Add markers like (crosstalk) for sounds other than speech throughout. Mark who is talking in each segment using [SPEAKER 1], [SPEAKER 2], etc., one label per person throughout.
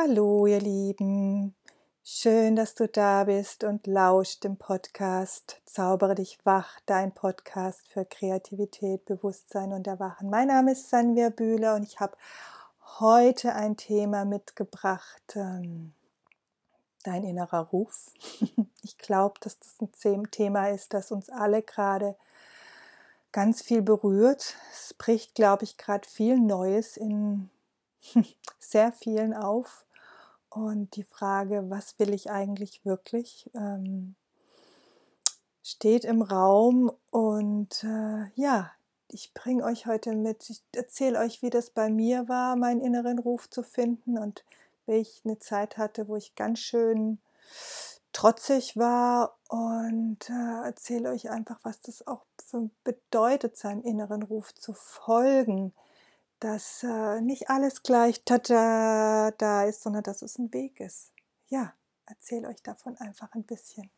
[SPEAKER 1] Hallo, ihr Lieben. Schön, dass du da bist und lauscht dem Podcast Zaubere dich wach, dein Podcast für Kreativität, Bewusstsein und Erwachen. Mein Name ist Sanvia Bühler und ich habe heute ein Thema mitgebracht, ähm, dein innerer Ruf. (laughs) Ich glaube, dass das ein Thema ist, das uns alle gerade ganz viel berührt. Es bricht, glaube ich, gerade viel Neues in (laughs) sehr vielen auf. Und die Frage, was will ich eigentlich wirklich, ähm, steht im Raum. Und äh, ja, ich bringe euch heute mit, ich erzähle euch, wie das bei mir war, meinen inneren Ruf zu finden und wie ich eine Zeit hatte, wo ich ganz schön trotzig war und äh, erzähle euch einfach, was das auch für bedeutet, seinem inneren Ruf zu folgen dass äh, nicht alles gleich tada da ist, sondern dass es ein Weg ist. Ja, erzähle euch davon einfach ein bisschen,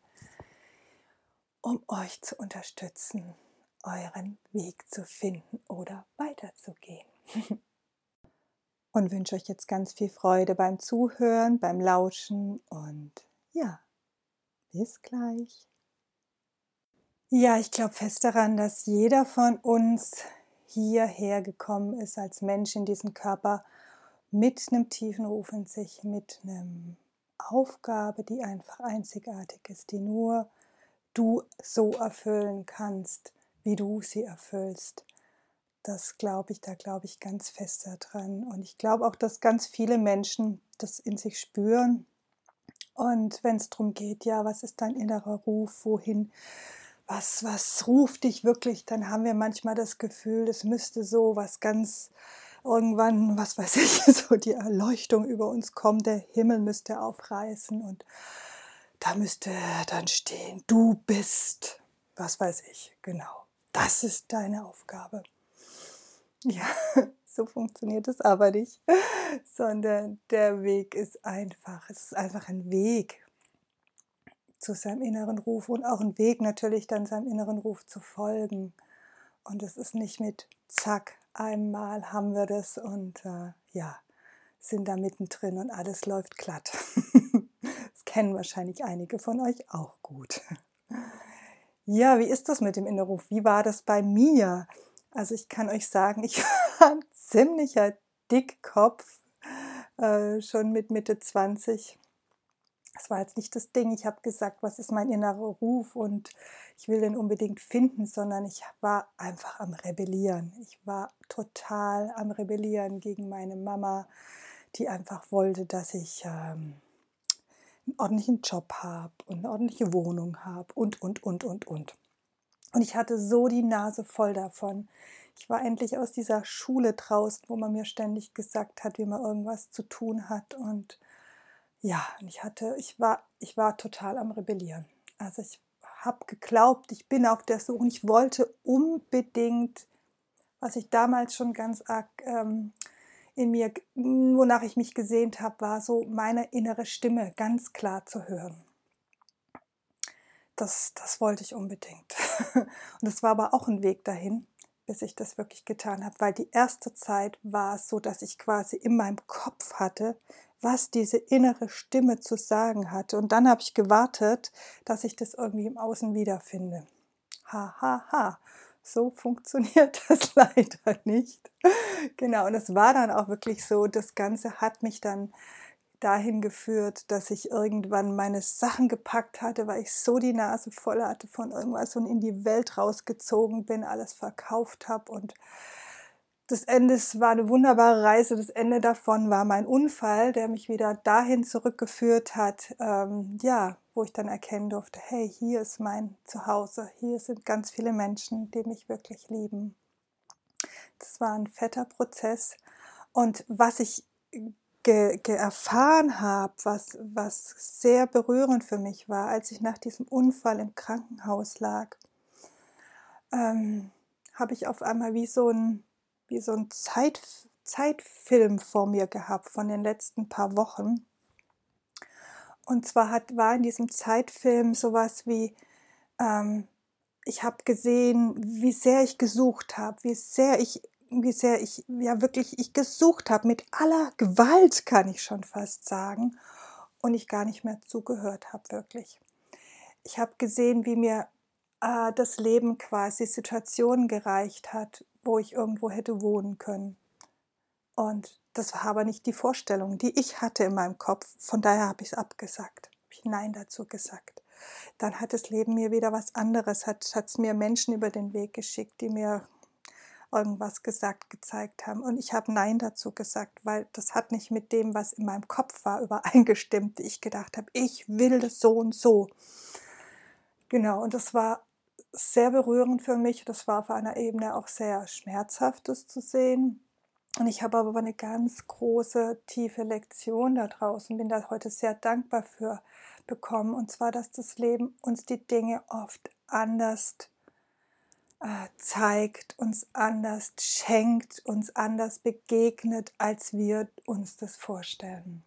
[SPEAKER 1] um euch zu unterstützen, euren Weg zu finden oder weiterzugehen. (laughs) und wünsche euch jetzt ganz viel Freude beim Zuhören, beim Lauschen und ja, bis gleich. Ja, ich glaube fest daran, dass jeder von uns hierher gekommen ist als Mensch in diesen Körper mit einem tiefen Ruf in sich, mit einem Aufgabe, die einfach einzigartig ist, die nur du so erfüllen kannst, wie du sie erfüllst. Das glaube ich, da glaube ich ganz fest daran. Und ich glaube auch, dass ganz viele Menschen das in sich spüren. Und wenn es darum geht, ja, was ist dein innerer Ruf, wohin was, was ruft dich wirklich, dann haben wir manchmal das Gefühl, es müsste so was ganz irgendwann, was weiß ich, (laughs) so die Erleuchtung über uns kommen, der Himmel müsste aufreißen und da müsste dann stehen, du bist, was weiß ich, genau, das ist deine Aufgabe. (laughs) Ja, so funktioniert es aber nicht, (laughs) sondern der Weg ist einfach, es ist einfach ein Weg zu seinem inneren Ruf und auch ein Weg natürlich dann seinem inneren Ruf zu folgen. Und es ist nicht mit Zack, einmal haben wir das und äh, ja, sind da mittendrin und alles läuft glatt. (laughs) das kennen wahrscheinlich einige von euch auch gut. Ja, wie ist das mit dem inneren Ruf? Wie war das bei mir? Also ich kann euch sagen, ich (laughs) war ein ziemlicher Dickkopf, äh, schon mit Mitte 20 das war jetzt nicht das Ding, ich habe gesagt, was ist mein innerer Ruf und ich will den unbedingt finden, sondern ich war einfach am Rebellieren. Ich war total am Rebellieren gegen meine Mama, die einfach wollte, dass ich ähm, einen ordentlichen Job habe und eine ordentliche Wohnung habe und, und, und, und, und. Und ich hatte so die Nase voll davon. Ich war endlich aus dieser Schule draußen, wo man mir ständig gesagt hat, wie man irgendwas zu tun hat und ja, und ich hatte, ich war, ich war total am Rebellieren. Also ich habe geglaubt, ich bin auf der Suche und ich wollte unbedingt, was ich damals schon ganz arg ähm, in mir, wonach ich mich gesehnt habe, war so meine innere Stimme ganz klar zu hören. Das, das wollte ich unbedingt. (laughs) Und es war aber auch ein Weg dahin, bis ich das wirklich getan habe, weil die erste Zeit war es so, dass ich quasi in meinem Kopf hatte, was diese innere Stimme zu sagen hatte. Und dann habe ich gewartet, dass ich das irgendwie im Außen wiederfinde. Ha, ha, ha. So (laughs) funktioniert das (laughs) leider nicht. Genau, und es war dann auch wirklich so, das Ganze hat mich dann dahin geführt, dass ich irgendwann meine Sachen gepackt hatte, weil ich so die Nase voll hatte von irgendwas und in die Welt rausgezogen bin, alles verkauft habe und das Ende war eine wunderbare Reise. Das Ende davon war mein Unfall, der mich wieder dahin zurückgeführt hat, ähm, ja, wo ich dann erkennen durfte, hey, hier ist mein Zuhause, hier sind ganz viele Menschen, die mich wirklich lieben. Das war ein fetter Prozess. Und was ich ge, ge erfahren habe, was, was sehr berührend für mich war, als ich nach diesem Unfall im Krankenhaus lag, ähm, habe ich auf einmal wie so ein wie so ein Zeit, Zeitfilm vor mir gehabt von den letzten paar Wochen. Und zwar hat, war in diesem Zeitfilm sowas wie, ähm, ich habe gesehen, wie sehr ich gesucht habe, wie sehr ich wie sehr ich ja wirklich ich gesucht habe, mit aller Gewalt kann ich schon fast sagen, und ich gar nicht mehr zugehört habe wirklich. Ich habe gesehen, wie mir äh, das Leben quasi Situationen gereicht hat, wo ich irgendwo hätte wohnen können. Und das war aber nicht die Vorstellung, die ich hatte in meinem Kopf. Von daher habe ich es abgesagt, habe ich Nein dazu gesagt. Dann hat das Leben mir wieder was anderes, hat es mir Menschen über den Weg geschickt, die mir irgendwas gesagt, gezeigt haben. Und ich habe Nein dazu gesagt, weil das hat nicht mit dem, was in meinem Kopf war, übereingestimmt. Ich gedacht habe, ich will das so und so. Genau, und das war sehr berührend für mich. Das war auf einer Ebene auch sehr schmerzhaft, das zu sehen. Und ich habe aber eine ganz große, tiefe Lektion da draußen, bin da heute sehr dankbar für bekommen. Und zwar, dass das Leben uns die Dinge oft anders zeigt, uns anders schenkt, uns anders begegnet, als wir uns das vorstellen.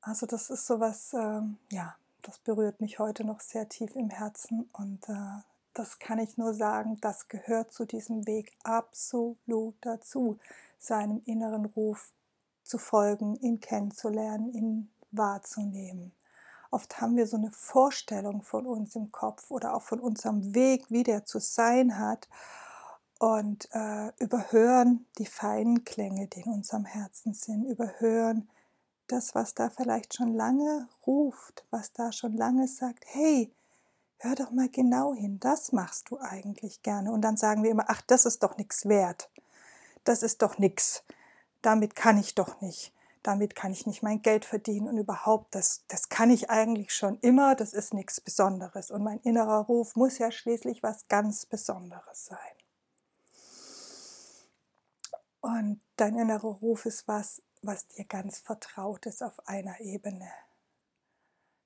[SPEAKER 1] Also das ist sowas, äh, ja, das berührt mich heute noch sehr tief im Herzen und äh, das kann ich nur sagen, das gehört zu diesem Weg absolut dazu, seinem inneren Ruf zu folgen, ihn kennenzulernen, ihn wahrzunehmen. Oft haben wir so eine Vorstellung von uns im Kopf oder auch von unserem Weg, wie der zu sein hat und äh, überhören die feinen Klänge, die in unserem Herzen sind, überhören das, was da vielleicht schon lange ruft, was da schon lange sagt, hey, hör doch mal genau hin, das machst du eigentlich gerne. Und dann sagen wir immer, ach, das ist doch nichts wert. Das ist doch nichts. Damit kann ich doch nicht. Damit kann ich nicht mein Geld verdienen und überhaupt, das, das kann ich eigentlich schon immer, das ist nichts Besonderes. Und mein innerer Ruf muss ja schließlich was ganz Besonderes sein. Und dein innerer Ruf ist was, was dir ganz vertraut ist auf einer Ebene,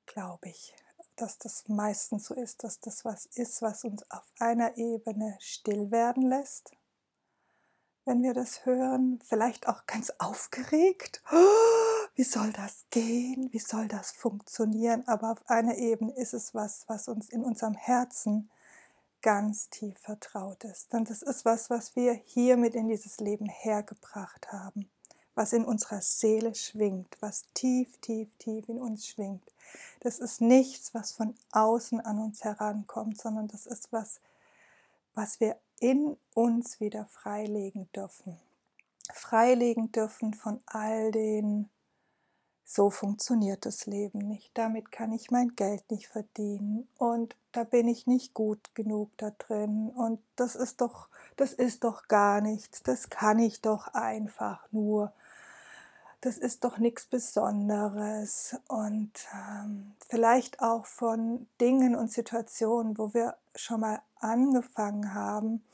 [SPEAKER 1] glaube ich. Dass das meistens so ist, dass das was ist, was uns auf einer Ebene still werden lässt. Wenn wir das hören, vielleicht auch ganz aufgeregt. (gasps) wie soll das gehen? Wie soll das funktionieren? Aber auf einer Ebene ist es was, was uns in unserem Herzen ganz tief vertraut ist. Denn das ist was, was wir hiermit in dieses Leben hergebracht haben was in unserer Seele schwingt, was tief, tief, tief in uns schwingt. Das ist nichts, was von außen an uns herankommt, sondern das ist was, was wir in uns wieder freilegen dürfen. Freilegen dürfen von all den, so funktioniert das Leben nicht, damit kann ich mein Geld nicht verdienen und da bin ich nicht gut genug da drin und das ist doch, das ist doch gar nichts, das kann ich doch einfach nur. Das ist doch nichts Besonderes und ähm, vielleicht auch von Dingen und Situationen, wo wir schon mal angefangen haben,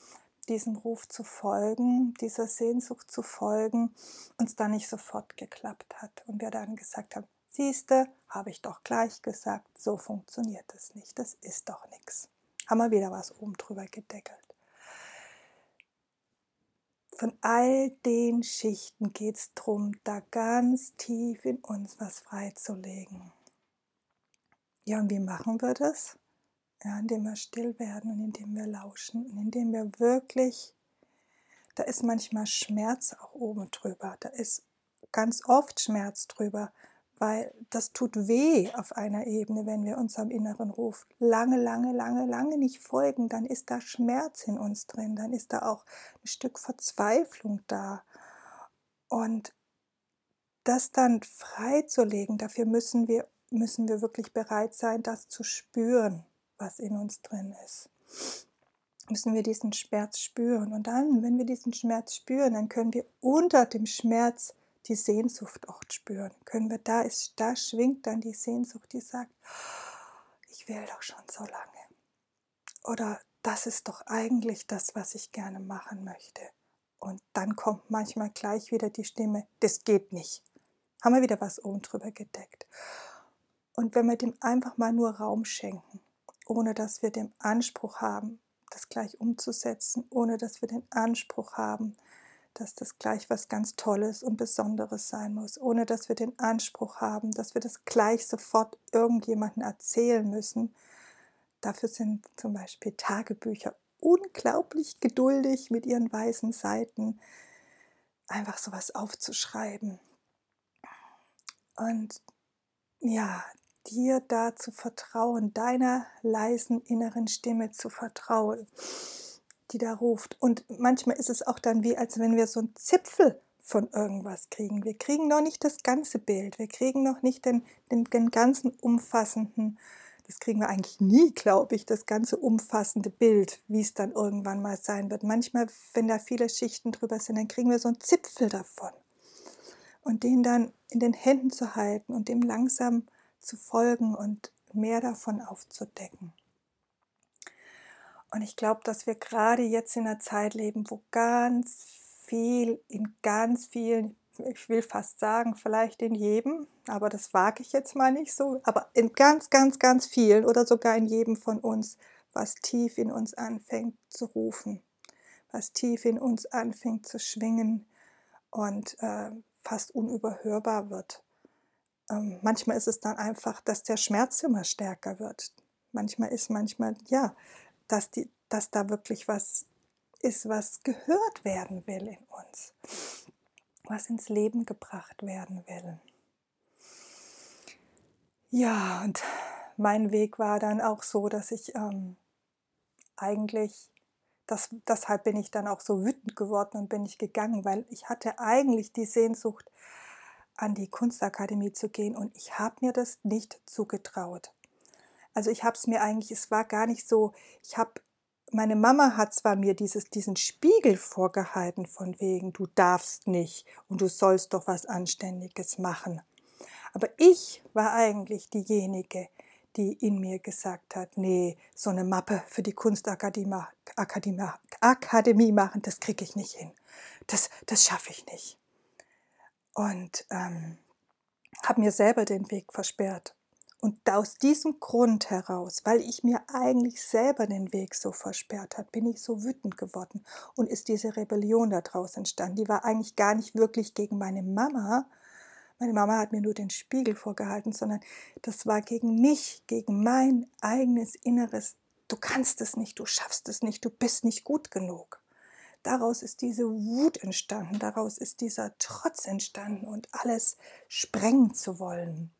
[SPEAKER 1] diesem Ruf zu folgen, dieser Sehnsucht zu folgen, uns dann nicht sofort geklappt hat und wir dann gesagt haben, siehste, habe ich doch gleich gesagt, so funktioniert es nicht, das ist doch nichts. Haben wir wieder was oben drüber gedeckelt. Von all den Schichten geht es darum, da ganz tief in uns was freizulegen. Ja, und wie machen wir das? Ja, indem wir still werden und indem wir lauschen und indem wir wirklich, da ist manchmal Schmerz auch oben drüber, da ist ganz oft Schmerz drüber, weil das tut weh auf einer Ebene, wenn wir unserem inneren Ruf lange, lange, lange, lange nicht folgen, dann ist da Schmerz in uns drin, dann ist da auch ein Stück Verzweiflung da. Und das dann freizulegen, dafür müssen wir, müssen wir wirklich bereit sein, das zu spüren, was in uns drin ist. Müssen wir diesen Schmerz spüren. Und dann, wenn wir diesen Schmerz spüren, dann können wir unter dem Schmerz die Sehnsucht auch spüren. Können wir da ist, da schwingt dann die Sehnsucht, die sagt, ich will doch schon so lange. Oder das ist doch eigentlich das, was ich gerne machen möchte. Und dann kommt manchmal gleich wieder die Stimme, das geht nicht. Haben wir wieder was oben drüber gedeckt. Und wenn wir dem einfach mal nur Raum schenken, ohne dass wir den Anspruch haben, das gleich umzusetzen, ohne dass wir den Anspruch haben, dass das gleich was ganz Tolles und Besonderes sein muss, ohne dass wir den Anspruch haben, dass wir das gleich sofort irgendjemandem erzählen müssen. Dafür sind zum Beispiel Tagebücher unglaublich geduldig mit ihren weißen Seiten, einfach sowas aufzuschreiben. Und ja, dir da zu vertrauen, deiner leisen inneren Stimme zu vertrauen, die da ruft. Und manchmal ist es auch dann wie, als wenn wir so einen Zipfel von irgendwas kriegen. Wir kriegen noch nicht das ganze Bild, wir kriegen noch nicht den, den, den ganzen umfassenden, das kriegen wir eigentlich nie, glaube ich, das ganze umfassende Bild, wie es dann irgendwann mal sein wird. Manchmal, wenn da viele Schichten drüber sind, dann kriegen wir so einen Zipfel davon. Und den dann in den Händen zu halten und dem langsam zu folgen und mehr davon aufzudecken. Und ich glaube, dass wir gerade jetzt in einer Zeit leben, wo ganz viel, in ganz vielen, ich will fast sagen, vielleicht in jedem, aber das wage ich jetzt mal nicht so, aber in ganz, ganz, ganz vielen oder sogar in jedem von uns, was tief in uns anfängt zu rufen, was tief in uns anfängt zu schwingen und äh, fast unüberhörbar wird. Ähm, manchmal ist es dann einfach, dass der Schmerz immer stärker wird. Manchmal ist manchmal, ja, dass, die, dass da wirklich was ist, was gehört werden will in uns, was ins Leben gebracht werden will. Ja, und mein Weg war dann auch so, dass ich ähm, eigentlich, das, deshalb bin ich dann auch so wütend geworden und bin ich gegangen, weil ich hatte eigentlich die Sehnsucht, an die Kunstakademie zu gehen und ich habe mir das nicht zugetraut. Also ich habe es mir eigentlich, es war gar nicht so, ich habe, meine Mama hat zwar mir dieses, diesen Spiegel vorgehalten von wegen, du darfst nicht und du sollst doch was Anständiges machen. Aber ich war eigentlich diejenige, die in mir gesagt hat, nee, so eine Mappe für die Kunstakademie Akademie, Akademie machen, das kriege ich nicht hin. Das, das schaffe ich nicht und ähm, habe mir selber den Weg versperrt. Und aus diesem Grund heraus, weil ich mir eigentlich selber den Weg so versperrt hat, bin ich so wütend geworden und ist diese Rebellion daraus entstanden. Die war eigentlich gar nicht wirklich gegen meine Mama. Meine Mama hat mir nur den Spiegel vorgehalten, sondern das war gegen mich, gegen mein eigenes Inneres. Du kannst es nicht, du schaffst es nicht, du bist nicht gut genug. Daraus ist diese Wut entstanden, daraus ist dieser Trotz entstanden und alles sprengen zu wollen.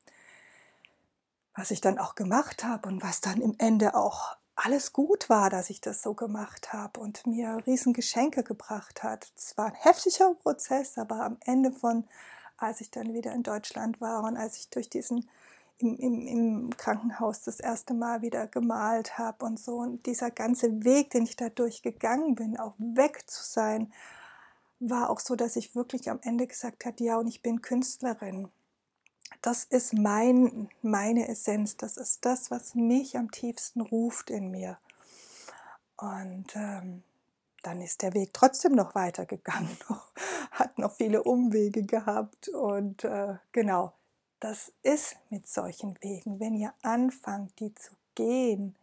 [SPEAKER 1] Was ich dann auch gemacht habe und was dann im Ende auch alles gut war, dass ich das so gemacht habe und mir Riesengeschenke gebracht hat. Es war ein heftiger Prozess, aber am Ende von, als ich dann wieder in Deutschland war und als ich durch diesen im, im, im Krankenhaus das erste Mal wieder gemalt habe und so. Und dieser ganze Weg, den ich dadurch gegangen bin, auch weg zu sein, war auch so, dass ich wirklich am Ende gesagt habe, ja, und ich bin Künstlerin. Das ist mein, meine Essenz, das ist das, was mich am tiefsten ruft in mir. Und ähm, dann ist der Weg trotzdem noch weitergegangen, (laughs) hat noch viele Umwege gehabt und äh, genau, das ist mit solchen Wegen. Wenn ihr anfangt, die zu gehen,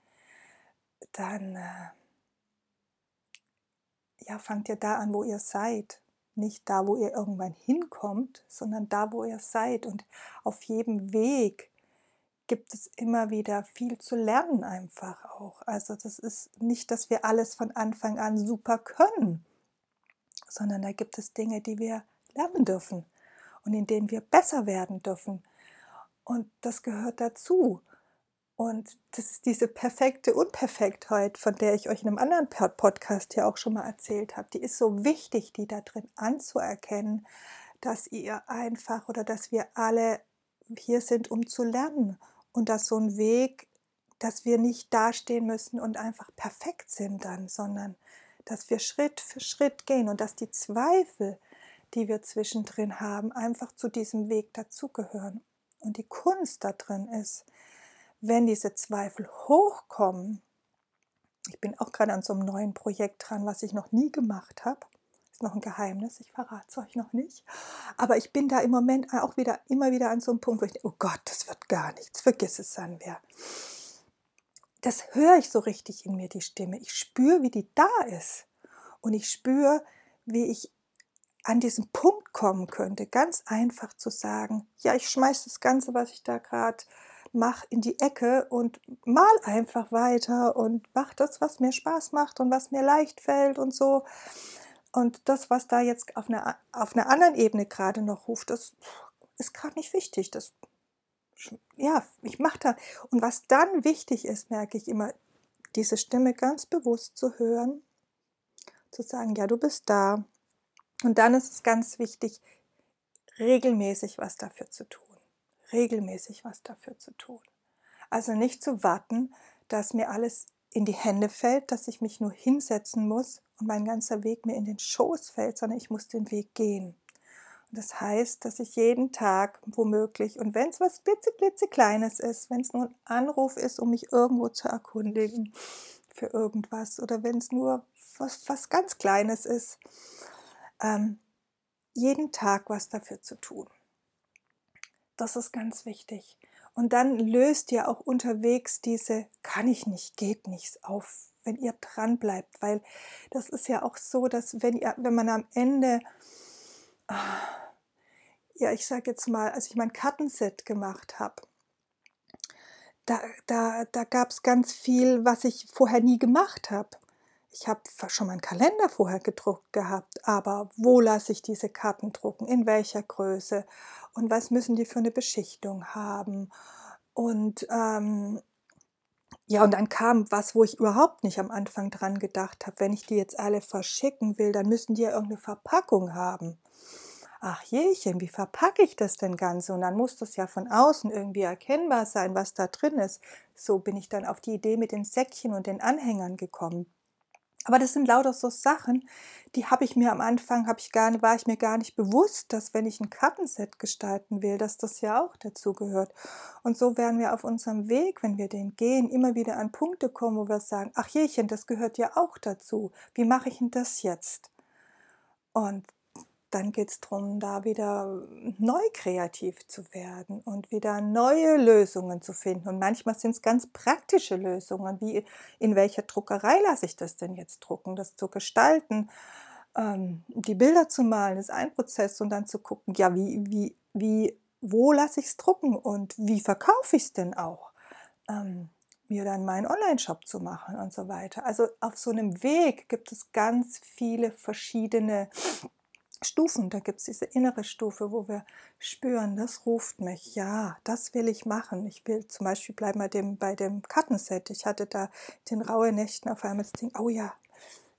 [SPEAKER 1] dann äh, ja, fangt ihr da an, wo ihr seid. Nicht da, wo ihr irgendwann hinkommt, sondern da, wo ihr seid. Und auf jedem Weg gibt es immer wieder viel zu lernen einfach auch. Also das ist nicht, dass wir alles von Anfang an super können, sondern da gibt es Dinge, die wir lernen dürfen und in denen wir besser werden dürfen. Und das gehört dazu. Und das ist diese perfekte Unperfektheit, von der ich euch in einem anderen Podcast ja auch schon mal erzählt habe. Die ist so wichtig, die da drin anzuerkennen, dass ihr einfach oder dass wir alle hier sind, um zu lernen. Und dass so ein Weg, dass wir nicht dastehen müssen und einfach perfekt sind dann, sondern dass wir Schritt für Schritt gehen und dass die Zweifel, die wir zwischendrin haben, einfach zu diesem Weg dazugehören. Und die Kunst da drin ist, wenn diese Zweifel hochkommen, ich bin auch gerade an so einem neuen Projekt dran, was ich noch nie gemacht habe. Ist noch ein Geheimnis, ich verrate es euch noch nicht. Aber ich bin da im Moment auch wieder immer wieder an so einem Punkt, wo ich denke, oh Gott, das wird gar nichts, vergiss es, Sanwer. Das höre ich so richtig in mir, die Stimme. Ich spüre, wie die da ist. Und ich spüre, wie ich an diesen Punkt kommen könnte, ganz einfach zu sagen, ja, ich schmeiße das Ganze, was ich da gerade mach in die Ecke und mal einfach weiter und mach das, was mir Spaß macht und was mir leicht fällt und so. Und das, was da jetzt auf einer, auf einer anderen Ebene gerade noch ruft, das ist gerade nicht wichtig. Das, ja, ich mache da. Und was dann wichtig ist, merke ich immer, diese Stimme ganz bewusst zu hören, zu sagen, ja, du bist da. Und dann ist es ganz wichtig, regelmäßig was dafür zu tun. Regelmäßig was dafür zu tun. Also nicht zu warten, dass mir alles in die Hände fällt, dass ich mich nur hinsetzen muss und mein ganzer Weg mir in den Schoß fällt, sondern ich muss den Weg gehen. Und das heißt, dass ich jeden Tag womöglich, und wenn es was klitzeklitzekleines ist, wenn es nur ein Anruf ist, um mich irgendwo zu erkundigen für irgendwas, oder wenn es nur was, was ganz Kleines ist, ähm, jeden Tag was dafür zu tun. Das ist ganz wichtig. Und dann löst ihr auch unterwegs diese kann ich nicht, geht nichts auf, wenn ihr dran bleibt, weil das ist ja auch so, dass wenn ihr, wenn man am Ende, ja, ich sage jetzt mal, als ich mein Kartenset gemacht habe, da, da, da gab es ganz viel, was ich vorher nie gemacht habe. Ich habe schon meinen Kalender vorher gedruckt gehabt, aber wo lasse ich diese Karten drucken? In welcher Größe? Und was müssen die für eine Beschichtung haben? Und ähm, ja, und dann kam was, wo ich überhaupt nicht am Anfang dran gedacht habe. Wenn ich die jetzt alle verschicken will, dann müssen die ja irgendeine Verpackung haben. Ach jechen, wie verpacke ich das denn Ganze? Und dann muss das ja von außen irgendwie erkennbar sein, was da drin ist. So bin ich dann auf die Idee mit den Säckchen und den Anhängern gekommen. Aber das sind lauter so Sachen, die habe ich mir am Anfang, habe ich gar, war ich mir gar nicht bewusst, dass wenn ich ein Kartenset gestalten will, dass das ja auch dazu gehört. Und so werden wir auf unserem Weg, wenn wir den gehen, immer wieder an Punkte kommen, wo wir sagen, ach jechen, das gehört ja auch dazu. Wie mache ich denn das jetzt? Und dann geht es darum, da wieder neu kreativ zu werden und wieder neue Lösungen zu finden. Und manchmal sind es ganz praktische Lösungen, wie in welcher Druckerei lasse ich das denn jetzt drucken, das zu gestalten, ähm, die Bilder zu malen, ist ein Prozess und dann zu gucken, ja, wie, wie, wie, wo lasse ich es drucken und wie verkaufe ich es denn auch? Ähm, mir dann meinen Online-Shop zu machen und so weiter. Also auf so einem Weg gibt es ganz viele verschiedene Stufen, da gibt es diese innere Stufe, wo wir spüren, das ruft mich, ja, das will ich machen. Ich will zum Beispiel bleiben bei dem, bei dem Kartenset. Ich hatte da den raue Nächten auf einmal das Ding, oh ja,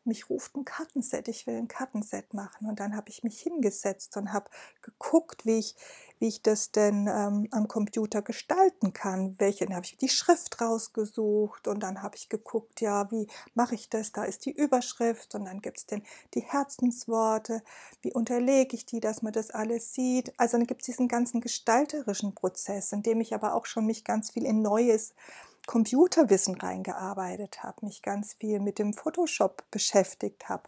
[SPEAKER 1] mich ruft ein Kartenset, ich will ein Kartenset machen. Und dann habe ich mich hingesetzt und habe geguckt, wie ich, wie ich das denn ähm, am Computer gestalten kann. Welche, dann habe ich die Schrift rausgesucht und dann habe ich geguckt, ja, wie mache ich das? Da ist die Überschrift und dann gibt es denn die Herzensworte. Wie unterlege ich die, dass man das alles sieht? Also dann gibt es diesen ganzen gestalterischen Prozess, in dem ich aber auch schon mich ganz viel in Neues Computerwissen reingearbeitet habe, mich ganz viel mit dem Photoshop beschäftigt habe,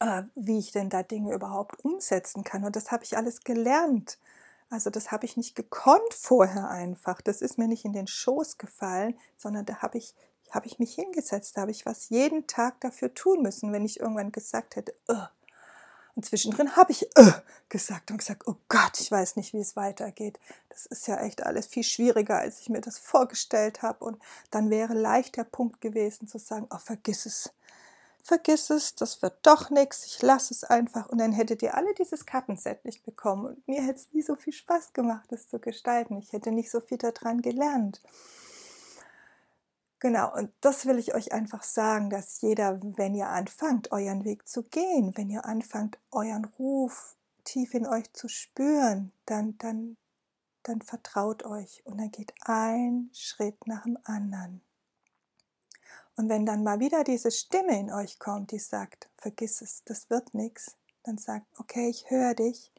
[SPEAKER 1] äh, wie ich denn da Dinge überhaupt umsetzen kann. Und das habe ich alles gelernt. Also das habe ich nicht gekonnt vorher einfach. Das ist mir nicht in den Schoß gefallen, sondern da habe ich, habe ich mich hingesetzt, da habe ich was jeden Tag dafür tun müssen, wenn ich irgendwann gesagt hätte, und zwischendrin habe ich äh, gesagt und gesagt, oh Gott, ich weiß nicht, wie es weitergeht. Das ist ja echt alles viel schwieriger, als ich mir das vorgestellt habe. Und dann wäre leicht der Punkt gewesen zu sagen, oh, vergiss es. Vergiss es, das wird doch nichts, ich lasse es einfach. Und dann hättet ihr alle dieses Kartenset nicht bekommen. Und mir hätte es nie so viel Spaß gemacht, das zu gestalten. Ich hätte nicht so viel daran gelernt. Genau, und das will ich euch einfach sagen, dass jeder, wenn ihr anfangt, euren Weg zu gehen, wenn ihr anfangt, euren Ruf tief in euch zu spüren, dann, dann, dann vertraut euch und dann geht ein Schritt nach dem anderen. Und wenn dann mal wieder diese Stimme in euch kommt, die sagt, vergiss es, das wird nichts, dann sagt, okay, ich höre dich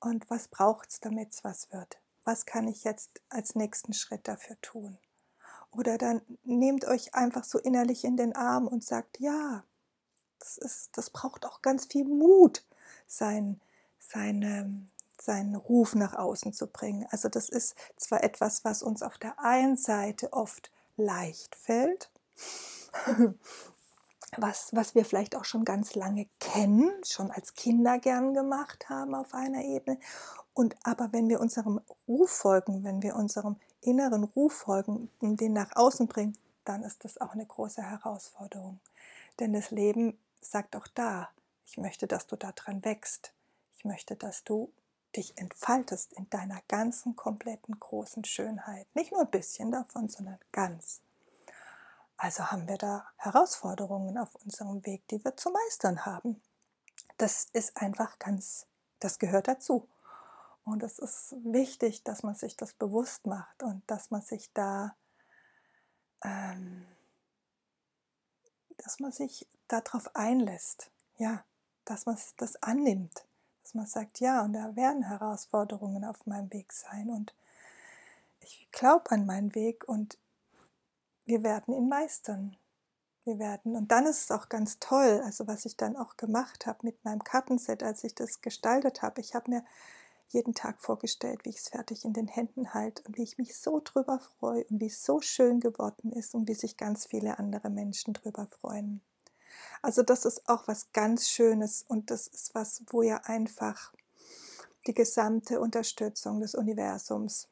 [SPEAKER 1] und was braucht es, damit es was wird? Was kann ich jetzt als nächsten Schritt dafür tun? Oder dann nehmt euch einfach so innerlich in den Arm und sagt, ja, das, ist, das braucht auch ganz viel Mut, sein, seine, seinen Ruf nach außen zu bringen. Also das ist zwar etwas, was uns auf der einen Seite oft leicht fällt, (laughs) was, was wir vielleicht auch schon ganz lange kennen, schon als Kinder gern gemacht haben auf einer Ebene. Und aber wenn wir unserem Ruf folgen, wenn wir unserem inneren Ruf folgen und den nach außen bringen, dann ist das auch eine große Herausforderung. Denn das Leben sagt auch da, ich möchte, dass du daran wächst. Ich möchte, dass du dich entfaltest in deiner ganzen, kompletten, großen Schönheit. Nicht nur ein bisschen davon, sondern ganz. Also haben wir da Herausforderungen auf unserem Weg, die wir zu meistern haben. Das ist einfach ganz, das gehört dazu. Und es ist wichtig, dass man sich das bewusst macht und dass man sich da, ähm, dass man sich darauf einlässt. Ja, dass man das annimmt, dass man sagt, ja, und da werden Herausforderungen auf meinem Weg sein und ich glaube an meinen Weg und wir werden ihn meistern. Wir werden, und dann ist es auch ganz toll, also was ich dann auch gemacht habe mit meinem Kartenset, als ich das gestaltet habe. Ich habe mir jeden Tag vorgestellt, wie ich es fertig in den Händen halte und wie ich mich so drüber freue und wie es so schön geworden ist und wie sich ganz viele andere Menschen drüber freuen. Also das ist auch was ganz Schönes und das ist was, wo ihr einfach die gesamte Unterstützung des Universums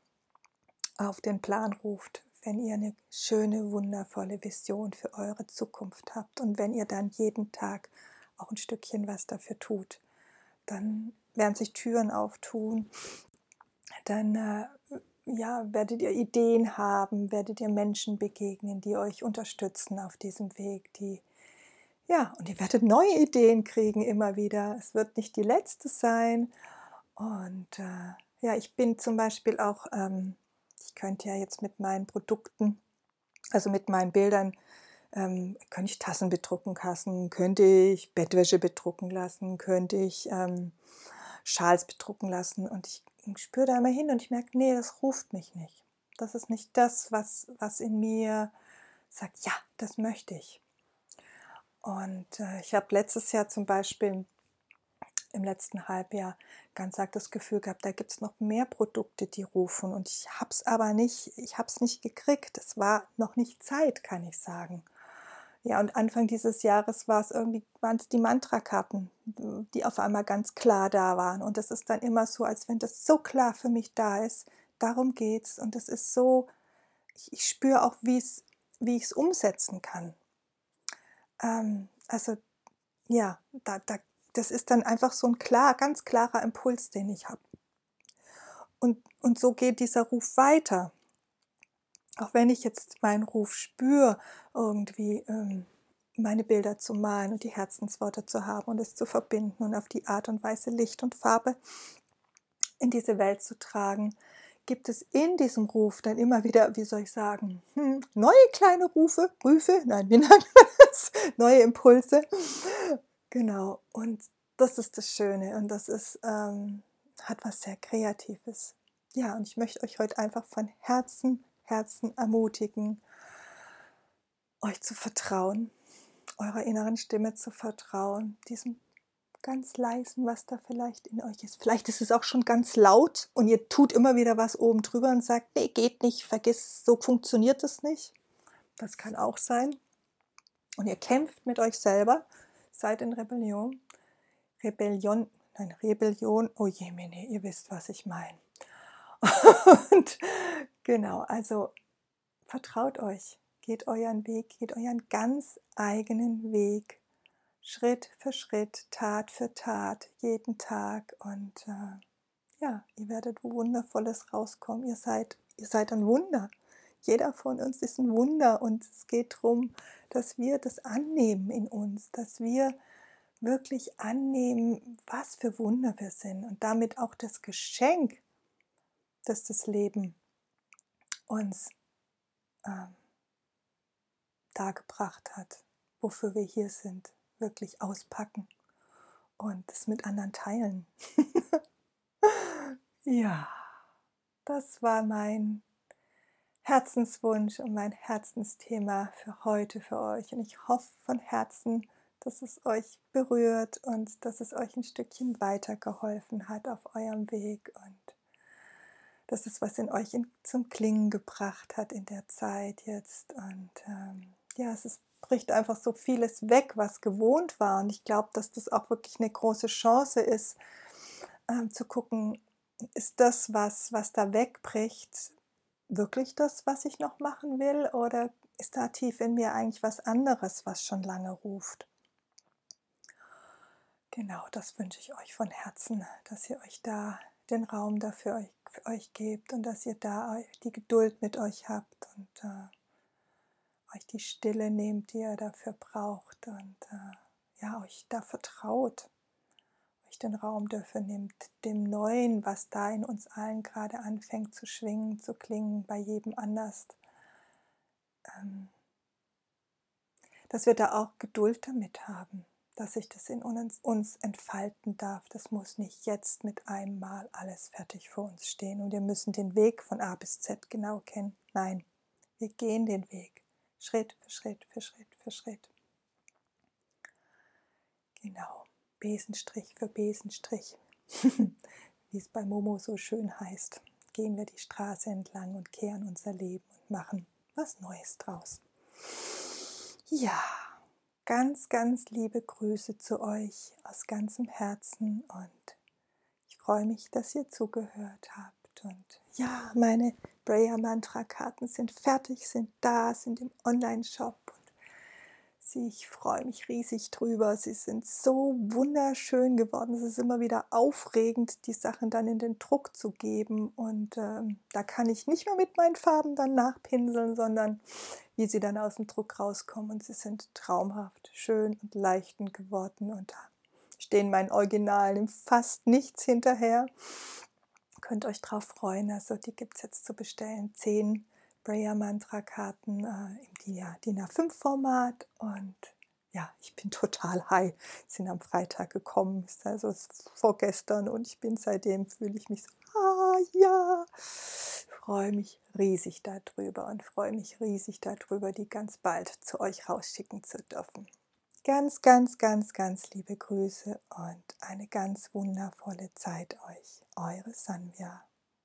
[SPEAKER 1] auf den Plan ruft, wenn ihr eine schöne, wundervolle Vision für eure Zukunft habt und wenn ihr dann jeden Tag auch ein Stückchen was dafür tut, dann werden sich Türen auftun, dann äh, ja, werdet ihr Ideen haben, werdet ihr Menschen begegnen, die euch unterstützen auf diesem Weg, die ja, und ihr werdet neue Ideen kriegen immer wieder. Es wird nicht die letzte sein. Und äh, ja, ich bin zum Beispiel auch, ähm, ich könnte ja jetzt mit meinen Produkten, also mit meinen Bildern, ähm, könnte ich Tassen bedrucken lassen, könnte ich Bettwäsche bedrucken lassen, könnte ich ähm, Schals bedrucken lassen. Und ich, spüre da immer hin und ich merke, nee, das ruft mich nicht. Das ist nicht das, was, was in mir sagt, ja, das möchte ich. Und äh, ich habe letztes Jahr zum Beispiel im letzten Halbjahr ganz arg das Gefühl gehabt, da gibt es noch mehr Produkte, die rufen. Und ich habe es aber nicht, ich habe es nicht gekriegt. Es war noch nicht Zeit, kann ich sagen. Ja, und Anfang dieses Jahres war es irgendwie, waren es die Mantrakarten, die auf einmal ganz klar da waren. Und das ist dann immer so, als wenn das so klar für mich da ist. Darum geht's. Und das ist so, ich, ich spüre auch, wie ich es umsetzen kann ähm, also ja, da, da, das ist dann einfach so ein klar, ganz klarer Impuls, den ich habe. Und, und so geht dieser Ruf weiter. Auch wenn ich jetzt meinen Ruf spüre, irgendwie ähm, meine Bilder zu malen und die Herzensworte zu haben und es zu verbinden und auf die Art und Weise Licht und Farbe in diese Welt zu tragen, gibt es in diesem Ruf dann immer wieder, wie soll ich sagen, hm, neue kleine Rufe, Rufe, nein, wie (laughs) nennt man das? Neue Impulse. Genau, und das ist das Schöne und das ist, ähm, hat was sehr Kreatives. Ja, und ich möchte euch heute einfach von Herzen, Herzen ermutigen, euch zu vertrauen, eurer inneren Stimme zu vertrauen, diesem ganz leisen, was da vielleicht in euch ist. Vielleicht ist es auch schon ganz laut und ihr tut immer wieder was oben drüber und sagt, nee, geht nicht, vergiss, so funktioniert es nicht. Das kann auch sein. Und ihr kämpft mit euch selber, seid in Rebellion. Rebellion, nein, Rebellion, oh je, meine, ihr wisst, was ich meine. (laughs) Und genau, also vertraut euch, geht euren Weg, geht euren ganz eigenen Weg Schritt für Schritt, Tat für Tat, jeden Tag. Und äh, ja, ihr werdet Wundervolles rauskommen. Ihr seid, ihr seid ein Wunder. Jeder von uns ist ein Wunder und es geht darum, dass wir das annehmen in uns, dass wir wirklich annehmen, was für Wunder wir sind und damit auch das Geschenk, das das Leben uns äh, dargebracht hat, wofür wir hier sind wirklich auspacken und es mit anderen teilen. (laughs) ja, das war mein Herzenswunsch und mein Herzensthema für heute für euch. Und ich hoffe von Herzen, dass es euch berührt und dass es euch ein Stückchen weitergeholfen hat auf eurem Weg und dass es was in euch in, zum Klingen gebracht hat in der Zeit jetzt. Und ähm, ja, es ist bricht einfach so vieles weg, was gewohnt war. Und ich glaube, dass das auch wirklich eine große Chance ist, ähm, zu gucken, ist das, was, was da wegbricht, wirklich das, was ich noch machen will, oder ist da tief in mir eigentlich was anderes, was schon lange ruft? Genau, das wünsche ich euch von Herzen, dass ihr euch da den Raum dafür euch, für euch gebt und dass ihr da die Geduld mit euch habt und äh, euch die Stille nehmt, die ihr dafür braucht und äh, ja, euch da vertraut, euch den Raum dafür nimmt, dem Neuen, was da in uns allen gerade anfängt zu schwingen, zu klingen, bei jedem anders. Ähm, dass wir da auch Geduld damit haben dass sich das in uns, entfalten darf. Das muss nicht jetzt mit einem Mal alles fertig vor uns stehen und wir müssen den Weg von A bis Z genau kennen. Nein, wir gehen den Weg Schritt für Schritt für Schritt für Schritt. Genau, Besenstrich für Besenstrich, (laughs) wie es bei Momo so schön heißt, gehen wir die Straße entlang und kehren unser Leben und machen was Neues draus. Ja ganz, ganz liebe Grüße zu euch aus ganzem Herzen und ich freue mich, dass ihr zugehört habt. Und ja, meine Prayer Mantra Karten sind fertig, sind da, sind im Online-Shop. Ich freue mich riesig drüber. Sie sind so wunderschön geworden. Es ist immer wieder aufregend, die Sachen dann in den Druck zu geben. Und ähm, da kann ich nicht mehr mit meinen Farben dann nachpinseln, sondern wie sie dann aus dem Druck rauskommen. Und sie sind traumhaft, schön und leichtend geworden. Und da stehen meinen Originalen fast nichts hinterher. Könnt euch drauf freuen. Also die gibt es jetzt zu bestellen. Zehn Prayer Mantra Karten äh, im DIN A5-Format und ja, ich bin (laughs) total high. Sind am Freitag gekommen, ist also vorgestern und ich bin seitdem fühle ich mich so, ah ja, freue mich riesig darüber und freue mich riesig darüber, die ganz bald zu euch rausschicken zu dürfen. Ganz, ganz, ganz, ganz liebe Grüße und eine ganz wundervolle Zeit euch. Eure Sanvia.